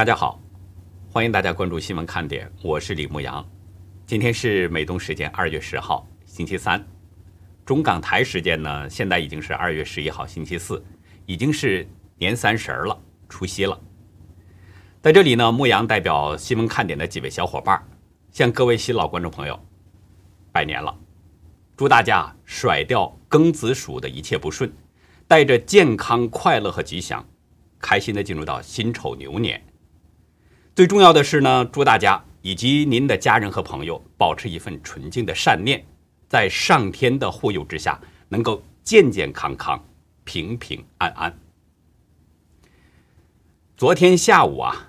大家好，欢迎大家关注新闻看点，我是李牧阳。今天是美东时间二月十号，星期三；中港台时间呢，现在已经是二月十一号，星期四，已经是年三十了，除夕了。在这里呢，牧阳代表新闻看点的几位小伙伴，向各位新老观众朋友拜年了，祝大家甩掉庚子鼠的一切不顺，带着健康、快乐和吉祥，开心的进入到辛丑牛年。最重要的是呢，祝大家以及您的家人和朋友保持一份纯净的善念，在上天的护佑之下，能够健健康康、平平安安。昨天下午啊，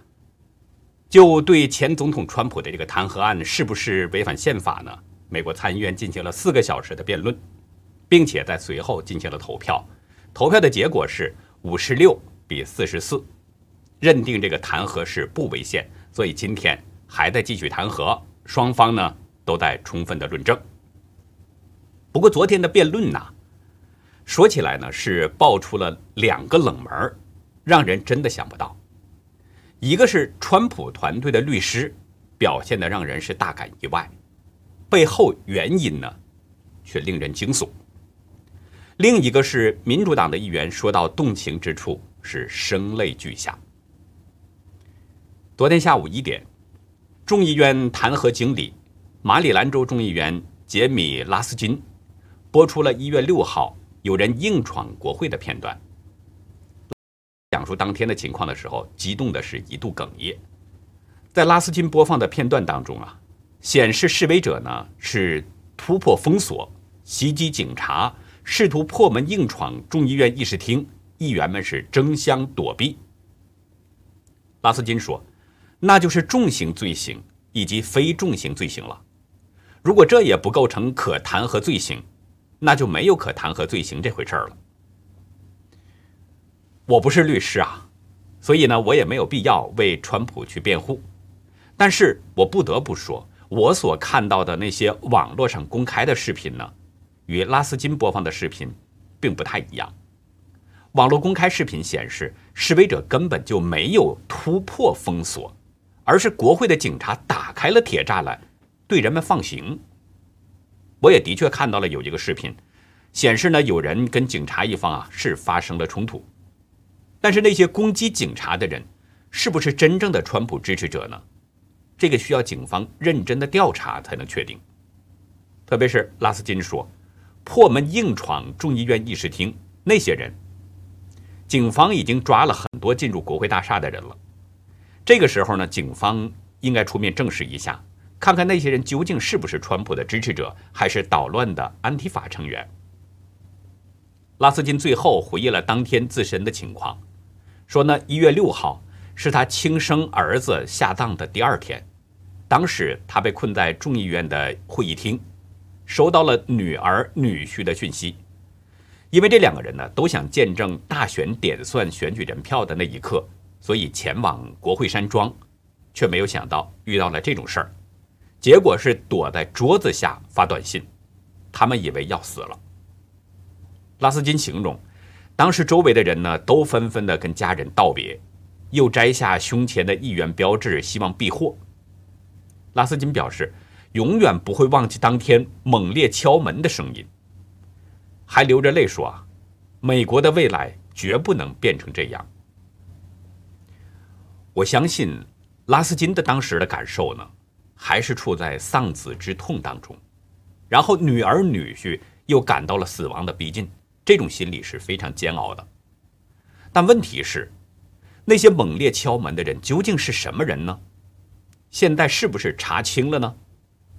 就对前总统川普的这个弹劾案是不是违反宪法呢？美国参议院进行了四个小时的辩论，并且在随后进行了投票，投票的结果是五十六比四十四。认定这个弹劾是不违宪，所以今天还在继续弹劾，双方呢都在充分的论证。不过昨天的辩论呢，说起来呢是爆出了两个冷门，让人真的想不到。一个是川普团队的律师表现的让人是大感意外，背后原因呢却令人惊悚。另一个是民主党的议员说到动情之处是声泪俱下。昨天下午一点，众议院弹劾经理马里兰州众议员杰米·拉斯金播出了一月六号有人硬闯国会的片段。讲述当天的情况的时候，激动的是一度哽咽。在拉斯金播放的片段当中啊，显示示威者呢是突破封锁、袭击警察，试图破门硬闯众议院议事厅，议员们是争相躲避。拉斯金说。那就是重刑罪行以及非重刑罪行了。如果这也不构成可弹劾罪行，那就没有可弹劾罪行这回事儿了。我不是律师啊，所以呢，我也没有必要为川普去辩护。但是我不得不说，我所看到的那些网络上公开的视频呢，与拉斯金播放的视频并不太一样。网络公开视频显示，示威者根本就没有突破封锁。而是国会的警察打开了铁栅栏，对人们放行。我也的确看到了有一个视频，显示呢有人跟警察一方啊是发生了冲突。但是那些攻击警察的人，是不是真正的川普支持者呢？这个需要警方认真的调查才能确定。特别是拉斯金说，破门硬闯众议院议事厅那些人，警方已经抓了很多进入国会大厦的人了。这个时候呢，警方应该出面证实一下，看看那些人究竟是不是川普的支持者，还是捣乱的安提法成员。拉斯金最后回忆了当天自身的情况，说呢，一月六号是他亲生儿子下葬的第二天，当时他被困在众议院的会议厅，收到了女儿女婿的讯息，因为这两个人呢都想见证大选点算选举人票的那一刻。所以前往国会山庄，却没有想到遇到了这种事儿，结果是躲在桌子下发短信，他们以为要死了。拉斯金形容，当时周围的人呢都纷纷的跟家人道别，又摘下胸前的议员标志，希望避祸。拉斯金表示，永远不会忘记当天猛烈敲门的声音，还流着泪说啊，美国的未来绝不能变成这样。我相信，拉斯金的当时的感受呢，还是处在丧子之痛当中，然后女儿女婿又感到了死亡的逼近，这种心理是非常煎熬的。但问题是，那些猛烈敲门的人究竟是什么人呢？现在是不是查清了呢？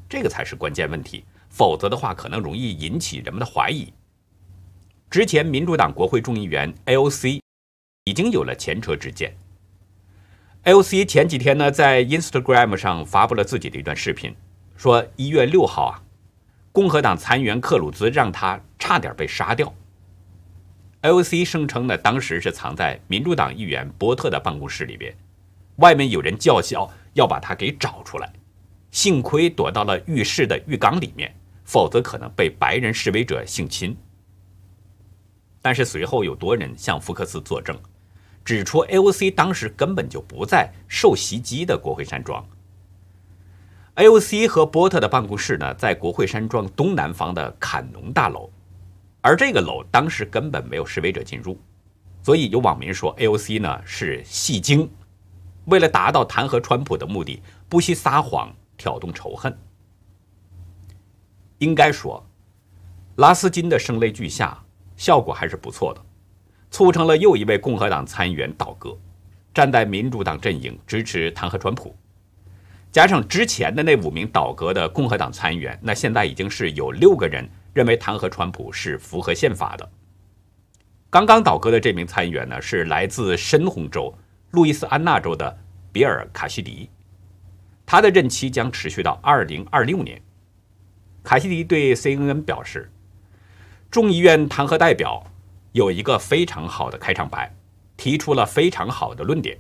这个才是关键问题，否则的话，可能容易引起人们的怀疑。之前，民主党国会众议员 AOC 已经有了前车之鉴。AOC 前几天呢，在 Instagram 上发布了自己的一段视频，说一月六号啊，共和党参议员克鲁兹让他差点被杀掉。AOC 声称呢，当时是藏在民主党议员波特的办公室里边，外面有人叫嚣要把他给找出来，幸亏躲到了浴室的浴缸里面，否则可能被白人示威者性侵。但是随后有多人向福克斯作证。指出 AOC 当时根本就不在受袭击的国会山庄。AOC 和波特的办公室呢，在国会山庄东南方的坎农大楼，而这个楼当时根本没有示威者进入，所以有网民说 AOC 呢是戏精，为了达到弹劾川普的目的，不惜撒谎挑动仇恨。应该说，拉斯金的声泪俱下，效果还是不错的。促成了又一位共和党参议员倒戈，站在民主党阵营支持弹劾川普，加上之前的那五名倒戈的共和党参议员，那现在已经是有六个人认为弹劾川普是符合宪法的。刚刚倒戈的这名参议员呢，是来自深红州路易斯安那州的比尔·卡西迪，他的任期将持续到二零二六年。卡西迪对 CNN 表示，众议院弹劾代表。有一个非常好的开场白，提出了非常好的论点。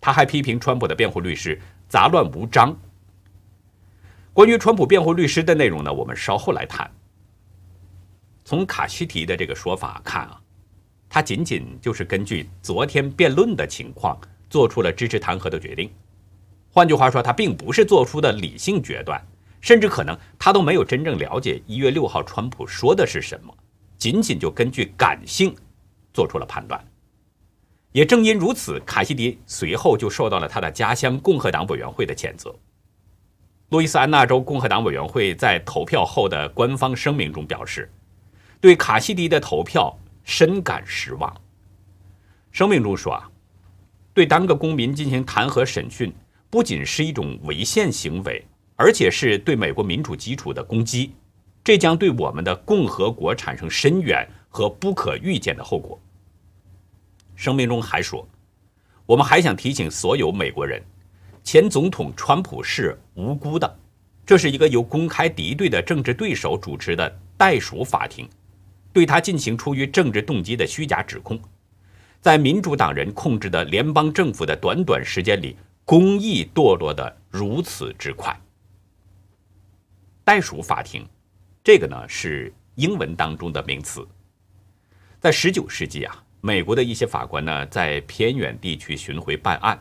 他还批评川普的辩护律师杂乱无章。关于川普辩护律师的内容呢，我们稍后来谈。从卡西提的这个说法看啊，他仅仅就是根据昨天辩论的情况做出了支持弹劾的决定。换句话说，他并不是做出的理性决断，甚至可能他都没有真正了解一月六号川普说的是什么。仅仅就根据感性做出了判断，也正因如此，卡西迪随后就受到了他的家乡共和党委员会的谴责。路易斯安那州共和党委员会在投票后的官方声明中表示，对卡西迪的投票深感失望。声明中说啊，对单个公民进行弹劾审讯，不仅是一种违宪行为，而且是对美国民主基础的攻击。这将对我们的共和国产生深远和不可预见的后果。声明中还说，我们还想提醒所有美国人，前总统川普是无辜的，这是一个由公开敌对的政治对手主持的代属法庭，对他进行出于政治动机的虚假指控，在民主党人控制的联邦政府的短短时间里，公义堕落的如此之快。代属法庭。这个呢是英文当中的名词。在十九世纪啊，美国的一些法官呢在偏远地区巡回办案，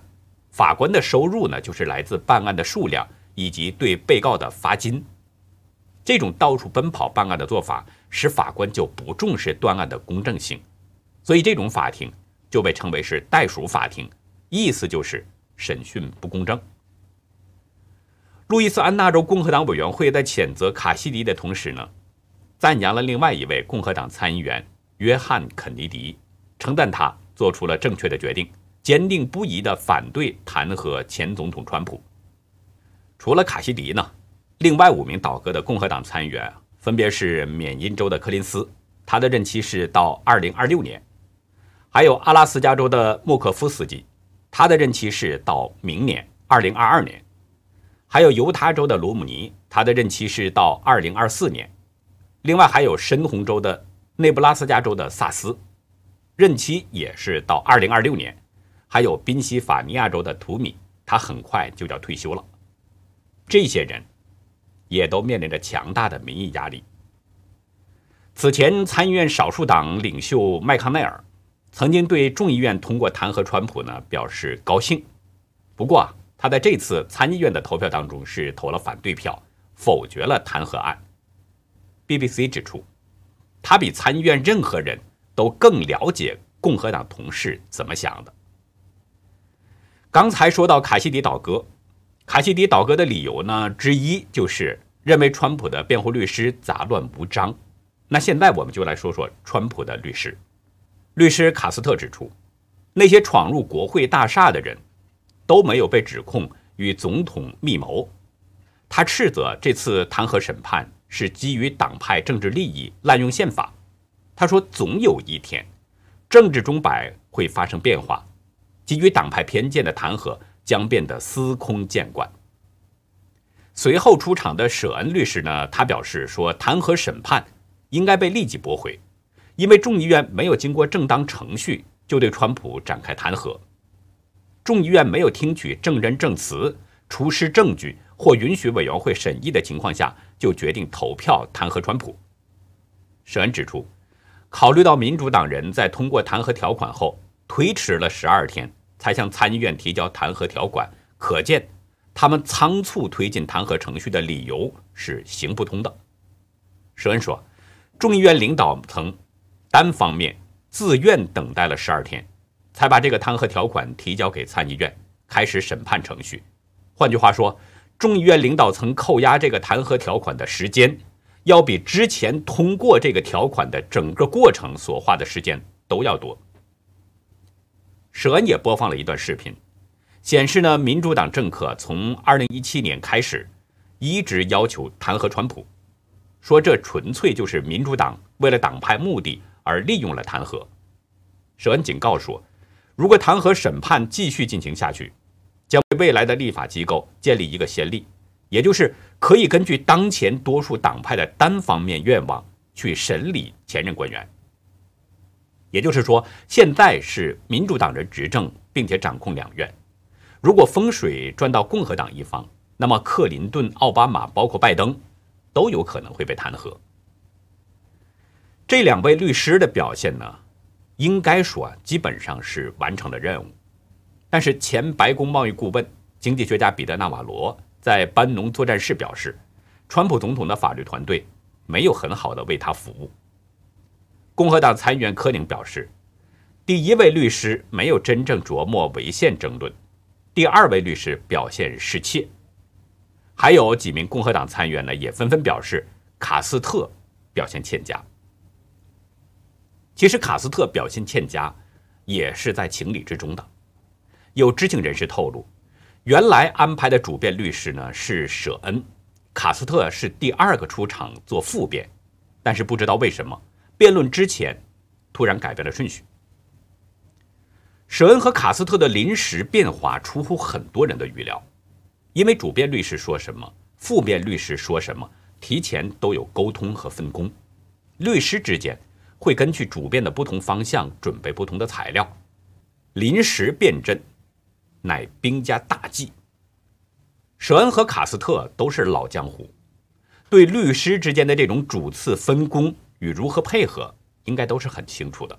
法官的收入呢就是来自办案的数量以及对被告的罚金。这种到处奔跑办案的做法，使法官就不重视断案的公正性，所以这种法庭就被称为是代属法庭，意思就是审讯不公正。路易斯安那州共和党委员会在谴责卡西迪的同时呢，赞扬了另外一位共和党参议员约翰·肯尼迪，称赞他做出了正确的决定，坚定不移地反对弹劾前总统川普。除了卡西迪呢，另外五名倒戈的共和党参议员分别是缅因州的柯林斯，他的任期是到2026年；还有阿拉斯加州的莫克夫斯基，他的任期是到明年2022年。还有犹他州的罗姆尼，他的任期是到二零二四年。另外还有深红州的内布拉斯加州的萨斯，任期也是到二零二六年。还有宾夕法尼亚州的图米，他很快就要退休了。这些人也都面临着强大的民意压力。此前，参议院少数党领袖麦康奈尔曾经对众议院通过弹劾川普呢表示高兴，不过啊。他在这次参议院的投票当中是投了反对票，否决了弹劾案。BBC 指出，他比参议院任何人都更了解共和党同事怎么想的。刚才说到卡西迪倒戈，卡西迪倒戈的理由呢之一就是认为川普的辩护律师杂乱无章。那现在我们就来说说川普的律师。律师卡斯特指出，那些闯入国会大厦的人。都没有被指控与总统密谋，他斥责这次弹劾审判是基于党派政治利益滥用宪法。他说，总有一天，政治钟摆会发生变化，基于党派偏见的弹劾将变得司空见惯。随后出场的舍恩律师呢，他表示说，弹劾审判应该被立即驳回，因为众议院没有经过正当程序就对川普展开弹劾。众议院没有听取证人证词、出示证据或允许委员会审议的情况下，就决定投票弹劾川普。舍恩指出，考虑到民主党人在通过弹劾条款后，推迟了十二天才向参议院提交弹劾条款，可见他们仓促推进弹劾程序的理由是行不通的。舍恩说，众议院领导层单方面自愿等待了十二天，才把这个弹劾条款提交给参议院，开始审判程序。换句话说，众议院领导层扣押这个弹劾条款的时间，要比之前通过这个条款的整个过程所花的时间都要多。舍恩也播放了一段视频，显示呢，民主党政客从2017年开始一直要求弹劾川普，说这纯粹就是民主党为了党派目的而利用了弹劾。舍恩警告说，如果弹劾审判继续进行下去，将为未来的立法机构建立一个先例，也就是可以根据当前多数党派的单方面愿望去审理前任官员。也就是说，现在是民主党人执政，并且掌控两院。如果风水转到共和党一方，那么克林顿、奥巴马，包括拜登，都有可能会被弹劾。这两位律师的表现呢，应该说基本上是完成了任务。但是，前白宫贸易顾问、经济学家彼得·纳瓦罗在班农作战室表示，川普总统的法律团队没有很好的为他服务。共和党参议员科宁表示，第一位律师没有真正琢磨违宪争论，第二位律师表现失窃。还有几名共和党参议员呢，也纷纷表示卡斯特表现欠佳。其实，卡斯特表现欠佳也是在情理之中的。有知情人士透露，原来安排的主辩律师呢是舍恩，卡斯特是第二个出场做副辩，但是不知道为什么辩论之前突然改变了顺序。舍恩和卡斯特的临时变化出乎很多人的预料，因为主辩律师说什么，副辩律师说什么，提前都有沟通和分工，律师之间会根据主辩的不同方向准备不同的材料，临时辩证。乃兵家大忌。舍恩和卡斯特都是老江湖，对律师之间的这种主次分工与如何配合，应该都是很清楚的。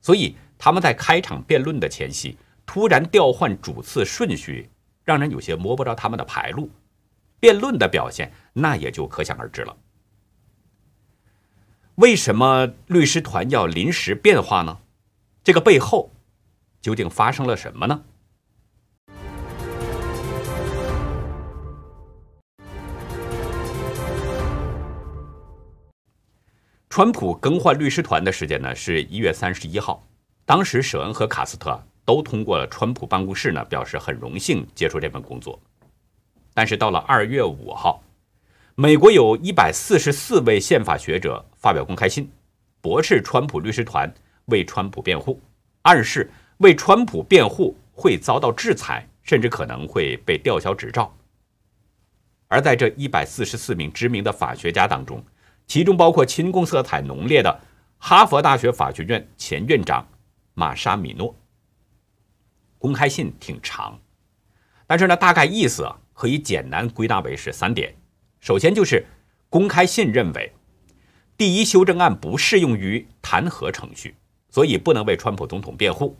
所以他们在开场辩论的前夕突然调换主次顺序，让人有些摸不着他们的牌路。辩论的表现那也就可想而知了。为什么律师团要临时变化呢？这个背后究竟发生了什么呢？川普更换律师团的时间呢是一月三十一号，当时舍恩和卡斯特都通过了川普办公室呢，表示很荣幸接受这份工作。但是到了二月五号，美国有一百四十四位宪法学者发表公开信，驳斥川普律师团为川普辩护，暗示为川普辩护会遭到制裁，甚至可能会被吊销执照。而在这一百四十四名知名的法学家当中，其中包括亲共色彩浓烈的哈佛大学法学院前院长玛莎米诺。公开信挺长，但是呢，大概意思啊可以简单归纳为是三点：首先就是公开信认为，第一修正案不适用于弹劾程序，所以不能为川普总统辩护；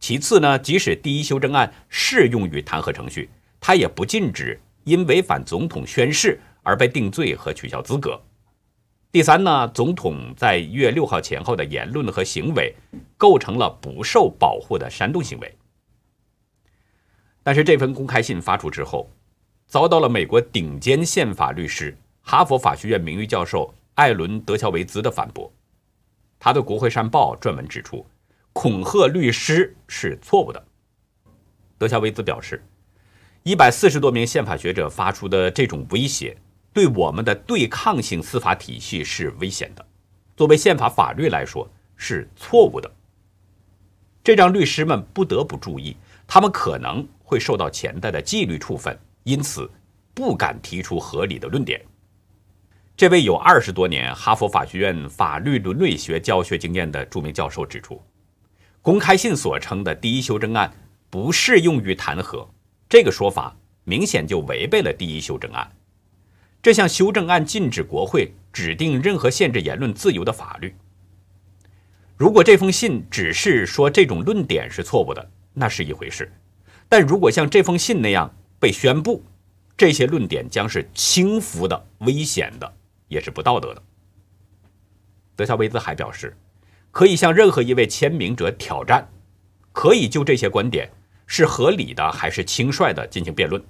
其次呢，即使第一修正案适用于弹劾程序，它也不禁止因违反总统宣誓而被定罪和取消资格。第三呢，总统在一月六号前后的言论和行为构成了不受保护的煽动行为。但是这份公开信发出之后，遭到了美国顶尖宪法律师、哈佛法学院名誉教授艾伦·德乔维兹的反驳。他的《国会山报》撰文指出，恐吓律师是错误的。德乔维兹表示，一百四十多名宪法学者发出的这种威胁。对我们的对抗性司法体系是危险的，作为宪法法律来说是错误的。这让律师们不得不注意，他们可能会受到潜在的纪律处分，因此不敢提出合理的论点。这位有二十多年哈佛法学院法律伦理学教学经验的著名教授指出，公开信所称的第一修正案不适用于弹劾，这个说法明显就违背了第一修正案。这项修正案禁止国会指定任何限制言论自由的法律。如果这封信只是说这种论点是错误的，那是一回事；但如果像这封信那样被宣布，这些论点将是轻浮的、危险的，也是不道德的。德肖维兹还表示，可以向任何一位签名者挑战，可以就这些观点是合理的还是轻率的进行辩论。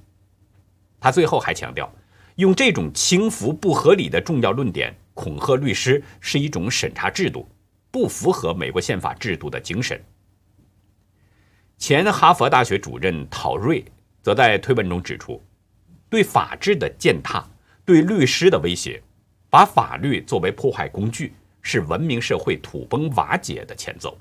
他最后还强调，用这种轻浮不合理的重要论点恐吓律师是一种审查制度，不符合美国宪法制度的精神。前哈佛大学主任陶瑞则在推文中指出，对法治的践踏，对律师的威胁，把法律作为破坏工具。是文明社会土崩瓦解的前奏。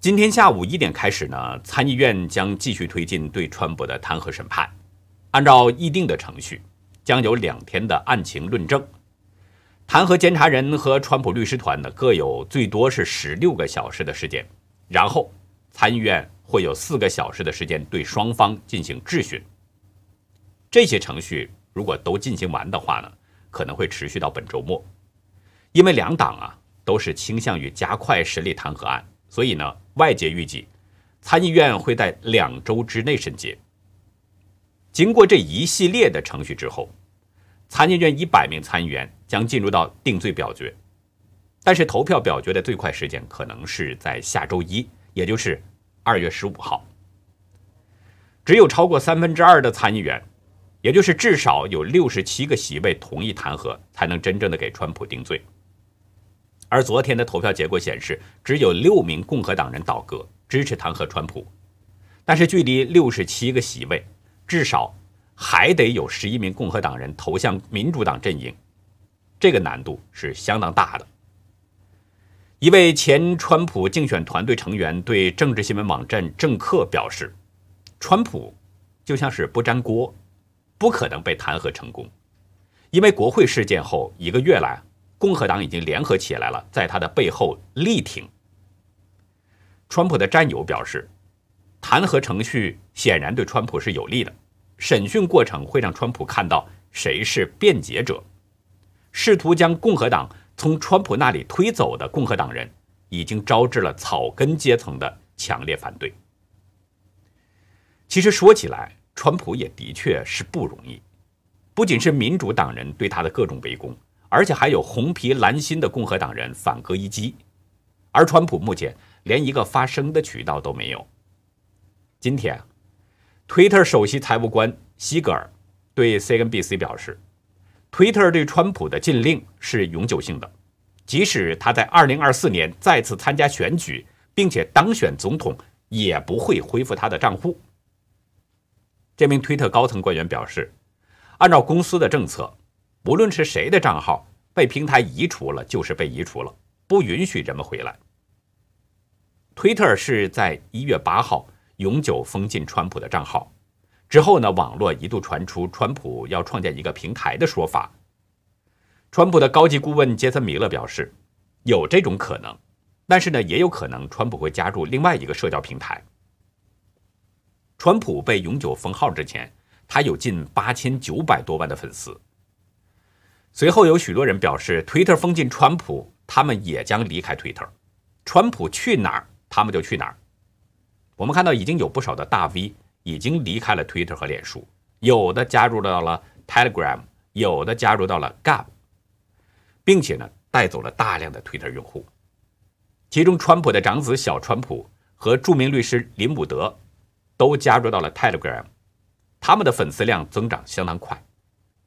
今天下午一点开始呢，参议院将继续推进对川普的弹劾审判。按照议定的程序，将有两天的案情论证。弹劾监察人和川普律师团呢，各有最多是十六个小时的时间。然后，参议院会有四个小时的时间对双方进行质询。这些程序如果都进行完的话呢？可能会持续到本周末，因为两党啊都是倾向于加快审理弹劾案，所以呢，外界预计参议院会在两周之内审结。经过这一系列的程序之后，参议院一百名参议员将进入到定罪表决，但是投票表决的最快时间可能是在下周一，也就是二月十五号。只有超过三分之二的参议员。也就是至少有六十七个席位同意弹劾，才能真正的给川普定罪。而昨天的投票结果显示，只有六名共和党人倒戈支持弹劾川普，但是距离六十七个席位，至少还得有十一名共和党人投向民主党阵营，这个难度是相当大的。一位前川普竞选团队成员对政治新闻网站政客表示：“川普就像是不粘锅。”不可能被弹劾成功，因为国会事件后一个月来，共和党已经联合起来了，在他的背后力挺。川普的战友表示，弹劾程序显然对川普是有利的，审讯过程会让川普看到谁是辩解者。试图将共和党从川普那里推走的共和党人，已经招致了草根阶层的强烈反对。其实说起来，川普也的确是不容易，不仅是民主党人对他的各种围攻，而且还有红皮蓝心的共和党人反戈一击，而川普目前连一个发声的渠道都没有。今天，Twitter 首席财务官西格尔对 CNBC 表示推特对川普的禁令是永久性的，即使他在2024年再次参加选举并且当选总统，也不会恢复他的账户。这名推特高层官员表示，按照公司的政策，无论是谁的账号被平台移除了，就是被移除了，不允许人们回来。推特是在一月八号永久封禁川普的账号之后呢，网络一度传出川普要创建一个平台的说法。川普的高级顾问杰森·米勒表示，有这种可能，但是呢，也有可能川普会加入另外一个社交平台。川普被永久封号之前，他有近八千九百多万的粉丝。随后有许多人表示，Twitter 封禁川普，他们也将离开 Twitter。川普去哪儿，他们就去哪儿。我们看到已经有不少的大 V 已经离开了 Twitter 和脸书，有的加入到了 Telegram，有的加入到了 Gab，并且呢带走了大量的 Twitter 用户。其中，川普的长子小川普和著名律师林伍德。都加入到了 Telegram，他们的粉丝量增长相当快。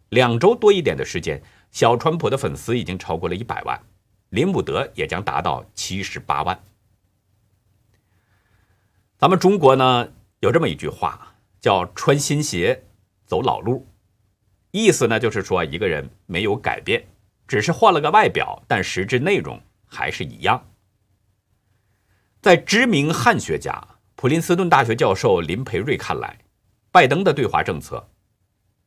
两周多一点的时间，小川普的粉丝已经超过了一百万，林伍德也将达到七十八万。咱们中国呢有这么一句话，叫“穿新鞋走老路”，意思呢就是说一个人没有改变，只是换了个外表，但实质内容还是一样。在知名汉学家。普林斯顿大学教授林培瑞看来，拜登的对华政策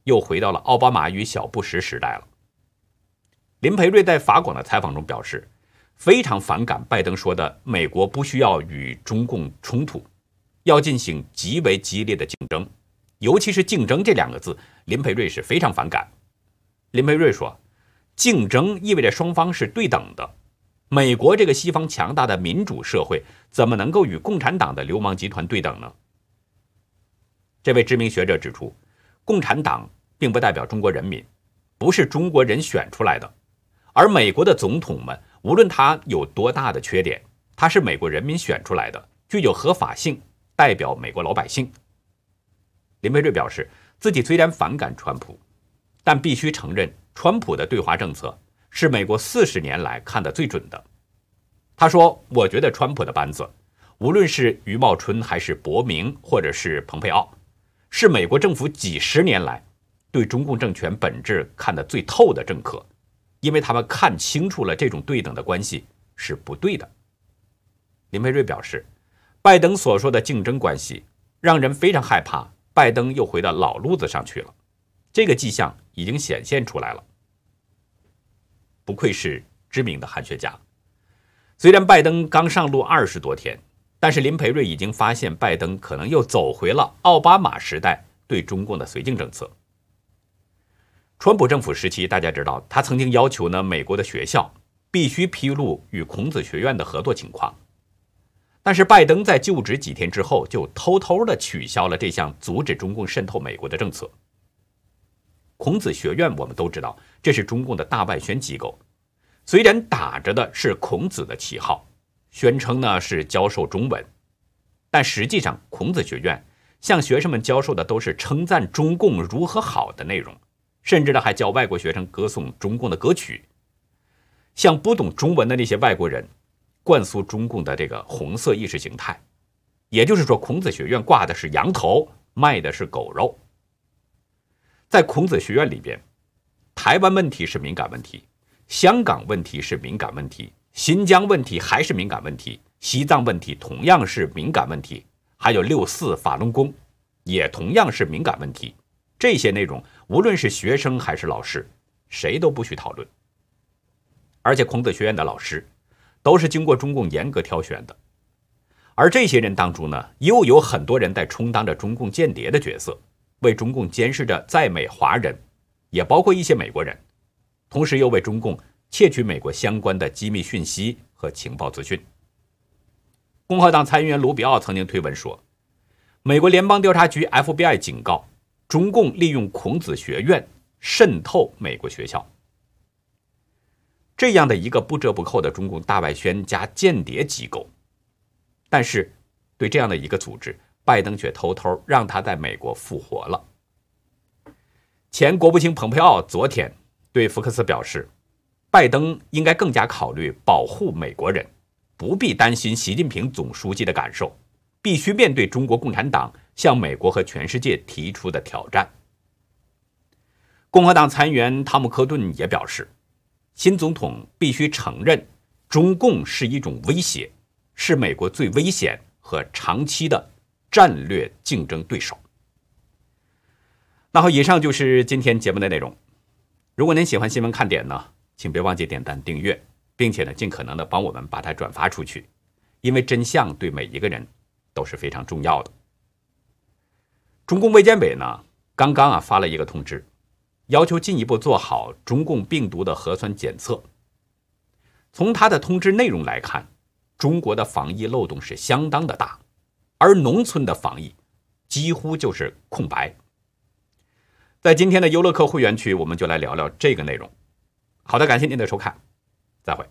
又回到了奥巴马与小布什时代了。林培瑞在法广的采访中表示，非常反感拜登说的“美国不需要与中共冲突，要进行极为激烈的竞争”，尤其是“竞争”这两个字，林培瑞是非常反感。林培瑞说，竞争意味着双方是对等的，美国这个西方强大的民主社会怎么能够与共产党的流氓集团对等呢？这位知名学者指出，共产党并不代表中国人民，不是中国人选出来的，而美国的总统们，无论他有多大的缺点，他是美国人民选出来的，具有合法性，代表美国老百姓。林培瑞表示，自己虽然反感川普，但必须承认，川普的对华政策是美国四十年来看得最准的。他说：“我觉得川普的班子，无论是余茂春还是伯明，或者是蓬佩奥。”是美国政府几十年来对中共政权本质看得最透的政客，因为他们看清楚了这种对等的关系是不对的。林培瑞表示，拜登所说的竞争关系让人非常害怕，拜登又回到老路子上去了，这个迹象已经显现出来了。不愧是知名的汉学家，虽然拜登刚上路二十多天。但是林培瑞已经发现，拜登可能又走回了奥巴马时代对中共的绥靖政策。川普政府时期，大家知道，他曾经要求呢，美国的学校必须披露与孔子学院的合作情况。但是拜登在就职几天之后，就偷偷的取消了这项阻止中共渗透美国的政策。孔子学院我们都知道，这是中共的大外宣机构，虽然打着的是孔子的旗号。宣称呢是教授中文，但实际上孔子学院向学生们教授的都是称赞中共如何好的内容，甚至呢还教外国学生歌颂中共的歌曲，像不懂中文的那些外国人灌输中共的这个红色意识形态。也就是说，孔子学院挂的是羊头，卖的是狗肉。在孔子学院里边，台湾问题是敏感问题，香港问题是敏感问题。新疆问题还是敏感问题，西藏问题同样是敏感问题，还有六四法轮功也同样是敏感问题。这些内容，无论是学生还是老师，谁都不许讨论。而且孔子学院的老师都是经过中共严格挑选的，而这些人当中呢，又有很多人在充当着中共间谍的角色，为中共监视着在美华人，也包括一些美国人，同时又为中共。窃取美国相关的机密讯息和情报资讯。共和党参议员卢比奥曾经推文说：“美国联邦调查局 （FBI） 警告，中共利用孔子学院渗透美国学校。这样的一个不折不扣的中共大外宣加间谍机构，但是对这样的一个组织，拜登却偷偷让他在美国复活了。”前国务卿蓬佩奥昨天对福克斯表示。拜登应该更加考虑保护美国人，不必担心习近平总书记的感受，必须面对中国共产党向美国和全世界提出的挑战。共和党参议员汤姆·科顿也表示，新总统必须承认，中共是一种威胁，是美国最危险和长期的战略竞争对手。那好，以上就是今天节目的内容。如果您喜欢新闻看点呢？请别忘记点赞、订阅，并且呢，尽可能的帮我们把它转发出去，因为真相对每一个人都是非常重要的。中共卫健委呢，刚刚啊发了一个通知，要求进一步做好中共病毒的核酸检测。从他的通知内容来看，中国的防疫漏洞是相当的大，而农村的防疫几乎就是空白。在今天的优乐客会员区，我们就来聊聊这个内容。好的，感谢您的收看，再会。